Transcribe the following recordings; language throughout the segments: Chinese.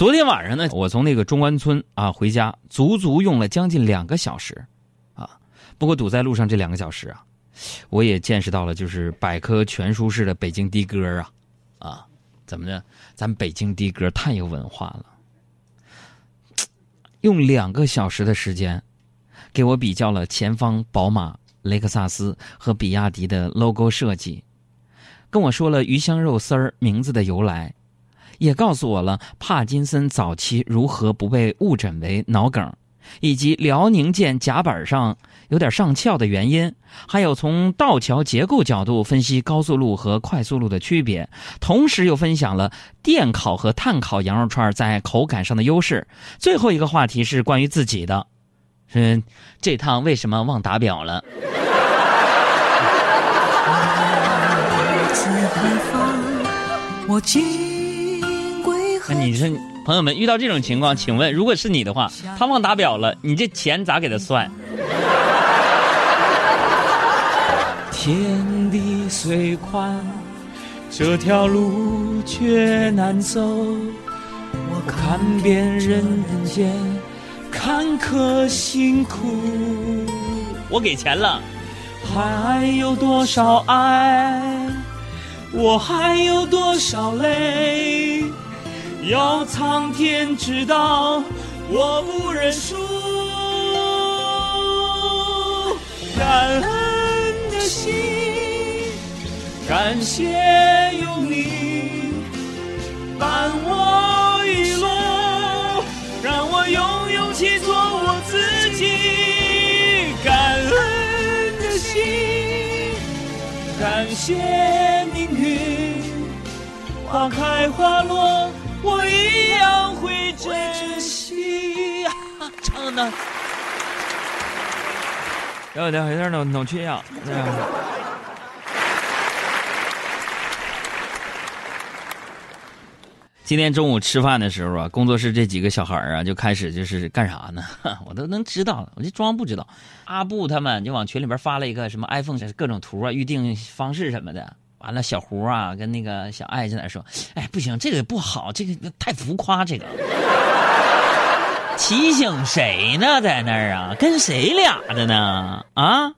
昨天晚上呢，我从那个中关村啊回家，足足用了将近两个小时，啊，不过堵在路上这两个小时啊，我也见识到了就是百科全书式的北京的哥啊，啊，怎么的？咱北京的哥太有文化了，用两个小时的时间，给我比较了前方宝马、雷克萨斯和比亚迪的 logo 设计，跟我说了鱼香肉丝儿名字的由来。也告诉我了帕金森早期如何不被误诊为脑梗，以及辽宁舰甲板上有点上翘的原因，还有从道桥结构角度分析高速路和快速路的区别，同时又分享了电烤和炭烤羊肉串在口感上的优势。最后一个话题是关于自己的，嗯这趟为什么忘打表了？我那你说，朋友们遇到这种情况，请问，如果是你的话，他忘打表了，你这钱咋给他算？天地虽宽，这条路却难走。我看遍人间坎坷辛苦，我给钱了，还有多少爱？我还有多少泪？要苍天知道，我不认输。感恩的心，感谢有你伴我一路，让我有勇气做我自己。感恩的心，感谢命运，花开花落。唱的，有点有点脑脑缺氧。今天中午吃饭的时候啊，工作室这几个小孩啊就开始就是干啥呢？我都能知道，我就装不知道。阿布他们就往群里边发了一个什么 iPhone 各种图啊，预定方式什么的。完了，小胡啊，跟那个小爱在那说：“哎，不行，这个不好，这个太浮夸，这个提醒谁呢？在那儿啊，跟谁俩的呢？啊，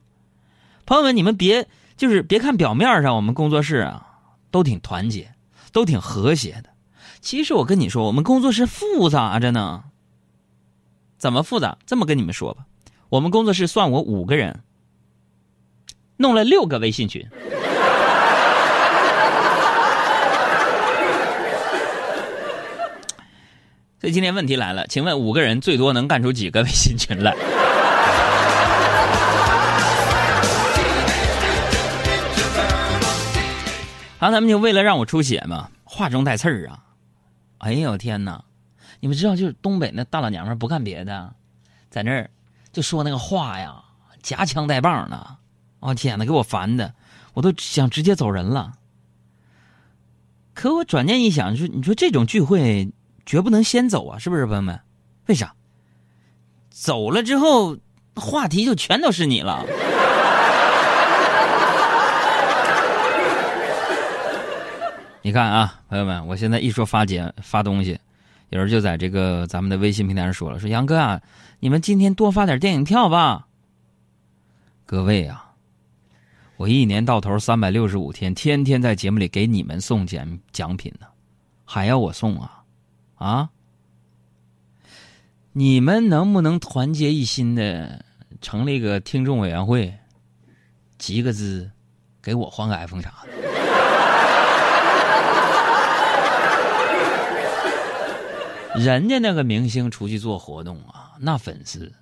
朋友们，你们别就是别看表面上我们工作室啊都挺团结，都挺和谐的。其实我跟你说，我们工作室复杂着呢。怎么复杂？这么跟你们说吧，我们工作室算我五个人，弄了六个微信群。”所以今天问题来了，请问五个人最多能干出几个微信群来？好，咱们就为了让我出血嘛，话中带刺儿啊！哎呦天哪！你们知道，就是东北那大老娘们不干别的，在那儿就说那个话呀，夹枪带棒的。我天哪，给我烦的，我都想直接走人了。可我转念一想，说你说这种聚会。绝不能先走啊！是不是朋友们？为啥？走了之后，话题就全都是你了。你看啊，朋友们，我现在一说发节发东西，有人就在这个咱们的微信平台上说了：“说杨哥啊，你们今天多发点电影票吧。”各位啊，我一年到头三百六十五天，天天在节目里给你们送奖奖品呢，还要我送啊？啊！你们能不能团结一心的成立个听众委员会，集个资，给我换个 iPhone 啥的？人家那个明星出去做活动啊，那粉丝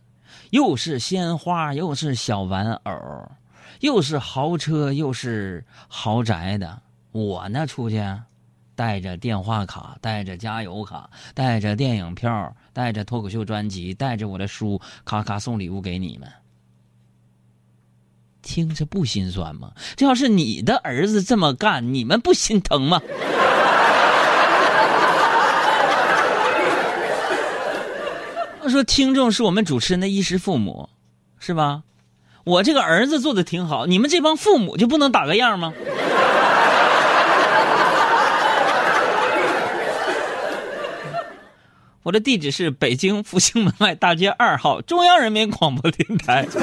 又是鲜花，又是小玩偶，又是豪车，又是豪宅的。我那出去。带着电话卡，带着加油卡，带着电影票，带着脱口秀专辑，带着我的书，咔咔送礼物给你们，听着不心酸吗？这要是你的儿子这么干，你们不心疼吗？我说，听众是我们主持人的衣食父母，是吧？我这个儿子做的挺好，你们这帮父母就不能打个样吗？我的地址是北京复兴门外大街二号中央人民广播电台。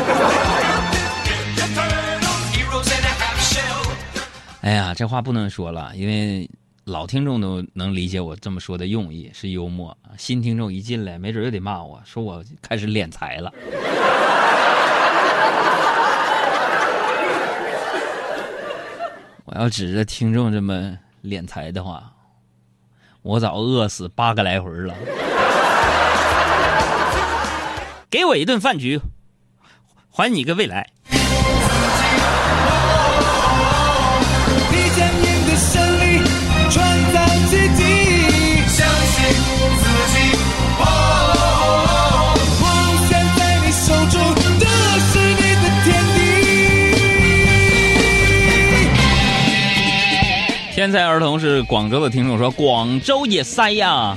哎呀，这话不能说了，因为老听众都能理解我这么说的用意，是幽默。新听众一进来，没准又得骂我说我开始敛财了。我要指着听众这么敛财的话，我早饿死八个来回了。给我一顿饭局，还你一个未来。天才儿童是广州的听众说，广州也塞呀。啊，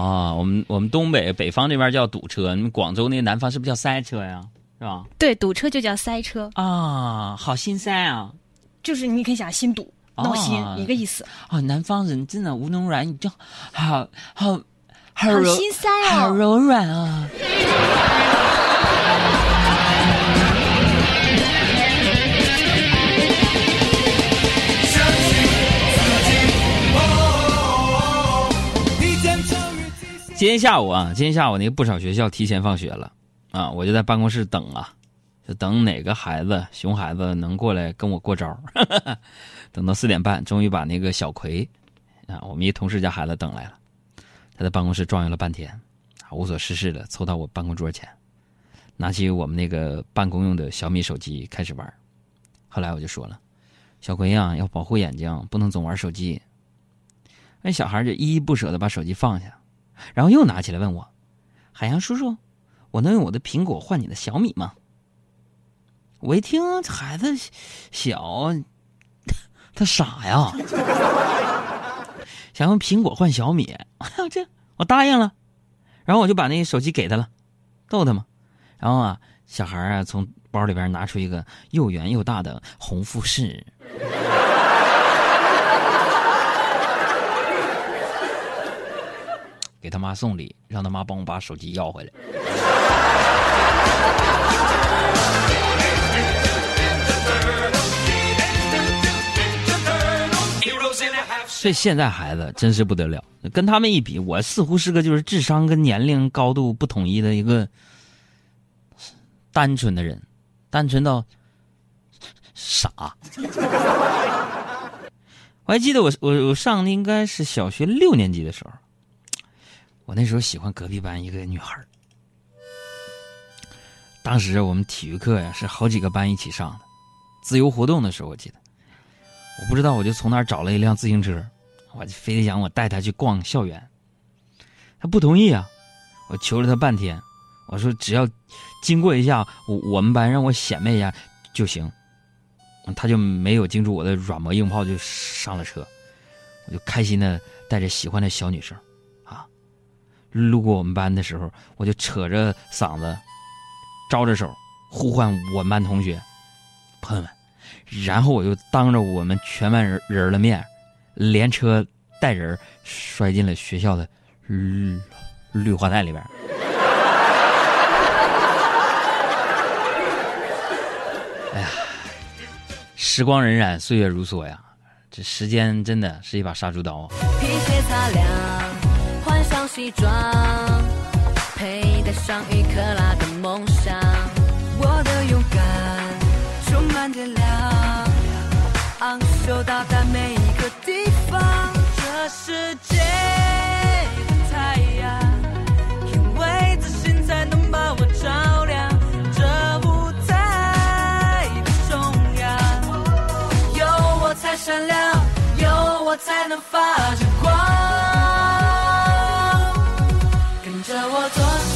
我们我们东北北方这边叫堵车，你们广州那南方是不是叫塞车呀？是吧？对，堵车就叫塞车啊，好心塞啊，就是你可以想心堵、闹心一个意思。啊，南方人真的无能软，你就好好好心塞啊，好柔软啊。今天下午啊，今天下午那个不少学校提前放学了，啊，我就在办公室等啊，就等哪个孩子熊孩子能过来跟我过招 等到四点半，终于把那个小葵，啊，我们一同事家孩子等来了。他在办公室转悠了半天，无所事事的凑到我办公桌前，拿起我们那个办公用的小米手机开始玩。后来我就说了：“小葵呀，要保护眼睛，不能总玩手机。”那小孩就依依不舍的把手机放下。然后又拿起来问我：“海洋叔叔，我能用我的苹果换你的小米吗？”我一听，孩子小，他傻呀，想用苹果换小米，这我答应了。然后我就把那手机给他了，逗他嘛。然后啊，小孩啊从包里边拿出一个又圆又大的红富士。给他妈送礼，让他妈帮我把手机要回来。这现在孩子真是不得了，跟他们一比，我似乎是个就是智商跟年龄高度不统一的一个单纯的人，单纯到傻。我还记得我我我上的应该是小学六年级的时候。我那时候喜欢隔壁班一个女孩当时我们体育课呀是好几个班一起上的，自由活动的时候我记得，我不知道我就从哪儿找了一辆自行车，我就非得想我带她去逛校园，她不同意啊，我求了她半天，我说只要经过一下我我们班让我显摆一下就行，她就没有经住我的软磨硬泡就上了车，我就开心的带着喜欢的小女生。路过我们班的时候，我就扯着嗓子，招着手，呼唤我们班同学朋友们，然后我就当着我们全班人人的面，连车带人摔进了学校的绿绿化带里边。哎呀，时光荏苒，岁月如梭呀，这时间真的是一把杀猪刀啊！西装，佩戴上一克拉的梦想，我的勇敢充满电量，昂首到达每一个地方。这世界的太阳，因为自信才能把我照亮。这舞台的中央，有我才闪亮，有我才能发。我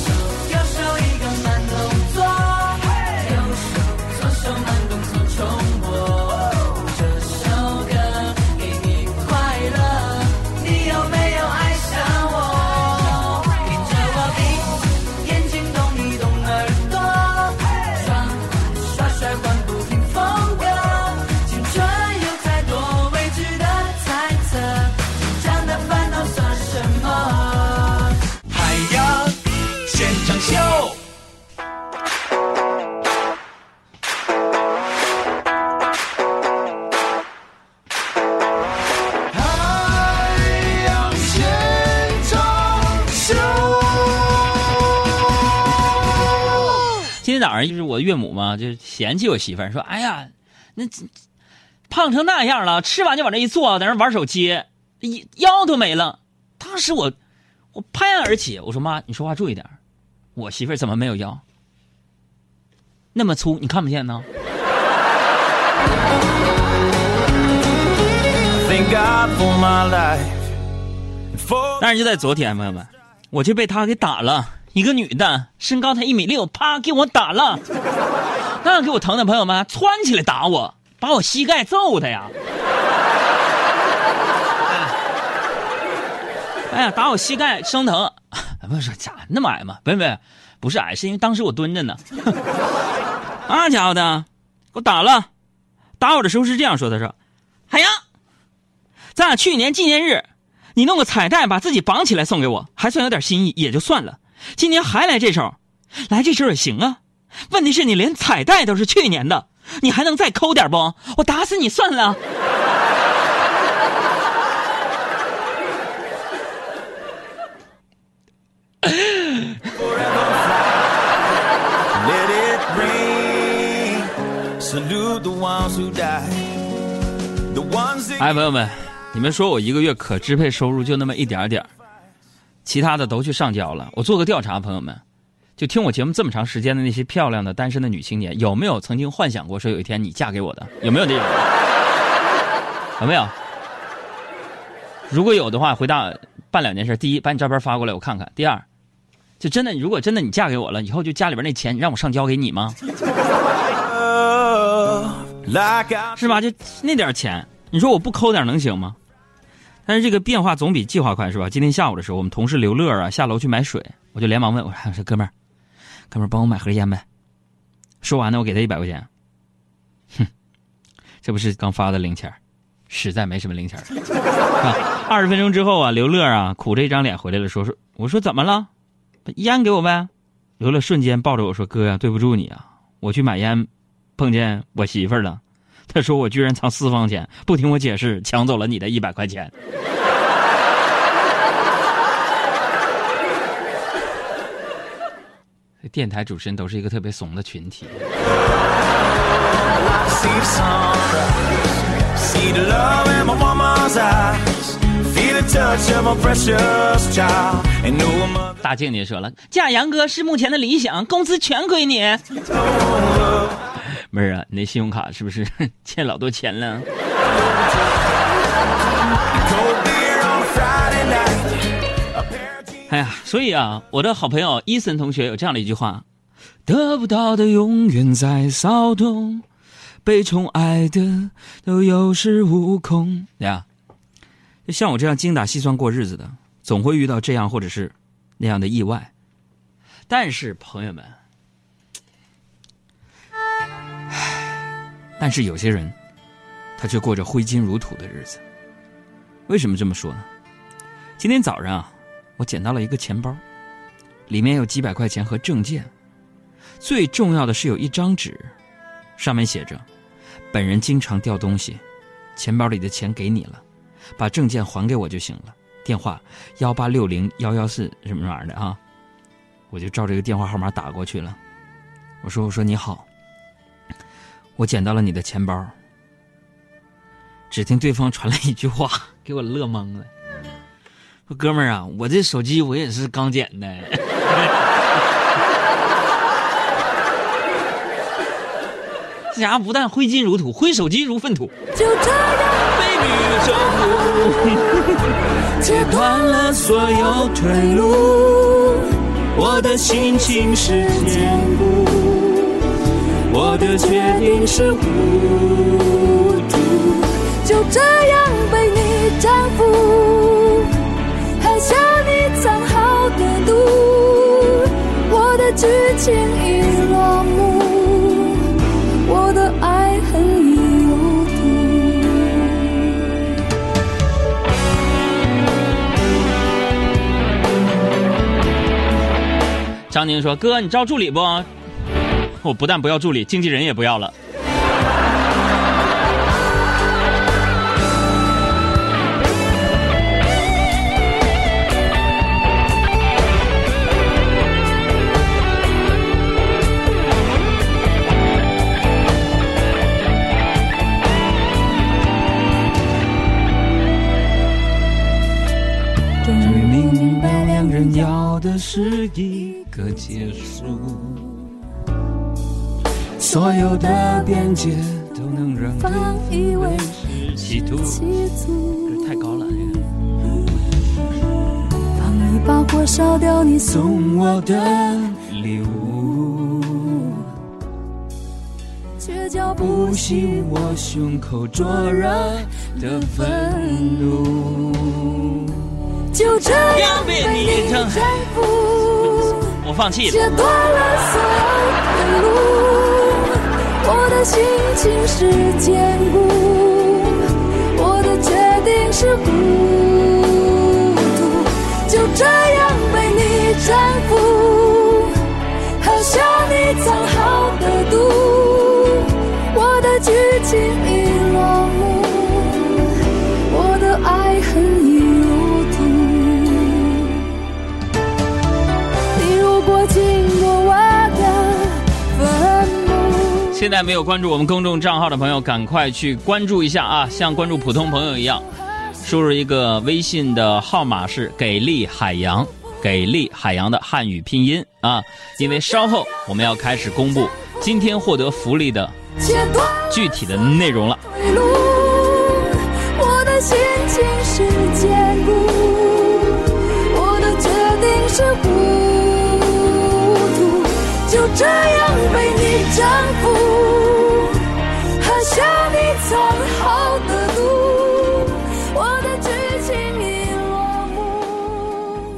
天早上就是我岳母嘛，就嫌弃我媳妇儿，说：“哎呀，那胖成那样了，吃完就往这一坐，在那玩手机，腰都没了。”当时我我拍案而起，我说：“妈，你说话注意点我媳妇儿怎么没有腰？那么粗，你看不见呢？”但是就在昨天，朋友们，我就被他给打了。一个女的，身高才一米六，啪给我打了，那给我疼的，朋友们窜起来打我，把我膝盖揍的呀！哎呀，打我膝盖生疼，不是咋那么矮吗？不是不是，不是矮，是因为当时我蹲着呢。那家伙的，给我打了，打我的时候是这样说的：说，海洋，咱俩去年纪念日，你弄个彩带把自己绑起来送给我，还算有点心意，也就算了。今年还来这手，来这手也行啊。问题是你连彩带都是去年的，你还能再抠点不？我打死你算了。哎，朋友们，你们说我一个月可支配收入就那么一点点其他的都去上交了。我做个调查，朋友们，就听我节目这么长时间的那些漂亮的单身的女青年，有没有曾经幻想过说有一天你嫁给我的？有没有这种？有没有？如果有的话，回答办两件事：第一，把你照片发过来我看看；第二，就真的，如果真的你嫁给我了，以后就家里边那钱你让我上交给你吗？是吧？就那点钱，你说我不抠点能行吗？但是这个变化总比计划快，是吧？今天下午的时候，我们同事刘乐啊下楼去买水，我就连忙问我说：“哥们儿，哥们儿帮我买盒烟呗。”说完呢，我给他一百块钱。哼，这不是刚发的零钱，实在没什么零钱。二十分钟之后啊，刘乐啊苦着一张脸回来了，说说我说怎么了？烟给我呗。刘乐瞬间抱着我说：“哥呀，对不住你啊，我去买烟，碰见我媳妇儿了。”他 说：“我居然藏私房钱，不听我解释，抢走了你的一百块钱。”电台主持人都是一个特别怂的群体。大静姐说了：“嫁杨哥是目前的理想，工资全归你。”妹儿啊，你那信用卡是不是 欠老多钱了？哎呀，所以啊，我的好朋友伊森同学有这样的一句话：得不到的永远在骚动，被宠爱的都有恃无恐。对呀，就像我这样精打细算过日子的，总会遇到这样或者是那样的意外。但是朋友们。但是有些人，他却过着挥金如土的日子。为什么这么说呢？今天早上啊，我捡到了一个钱包，里面有几百块钱和证件，最重要的是有一张纸，上面写着：“本人经常掉东西，钱包里的钱给你了，把证件还给我就行了。”电话幺八六零幺幺四什么玩意儿的啊？我就照这个电话号码打过去了。我说：“我说你好。”我捡到了你的钱包，只听对方传来一句话，给我乐懵了。说哥们儿啊，我这手机我也是刚捡的。这家伙不但挥金如土，挥手机如粪土。就这样被女征服，切断了所有退路，我的心情是坚固。我的决定是糊涂，就这样被你征服，喝下你藏好的毒，我的剧情已落幕，我的爱恨已。张宁说：“哥，你招助理不？”我不但不要助理经纪人也不要了。终于明白两人要的是一个结束。所有的边界都能让对方以为是企图。这太高了，放一把火烧掉你送我的礼物，却叫不熄我胸口灼热的愤怒。就这样被你征服，我放弃了。切断了所有的路，我的心情是坚固，我的决定是固现在没有关注我们公众账号的朋友，赶快去关注一下啊！像关注普通朋友一样，输入一个微信的号码是“给力海洋”，“给力海洋”的汉语拼音啊！因为稍后我们要开始公布今天获得福利的具体的内容了。我的心情是坚固，我的决定是糊涂，就这样被征服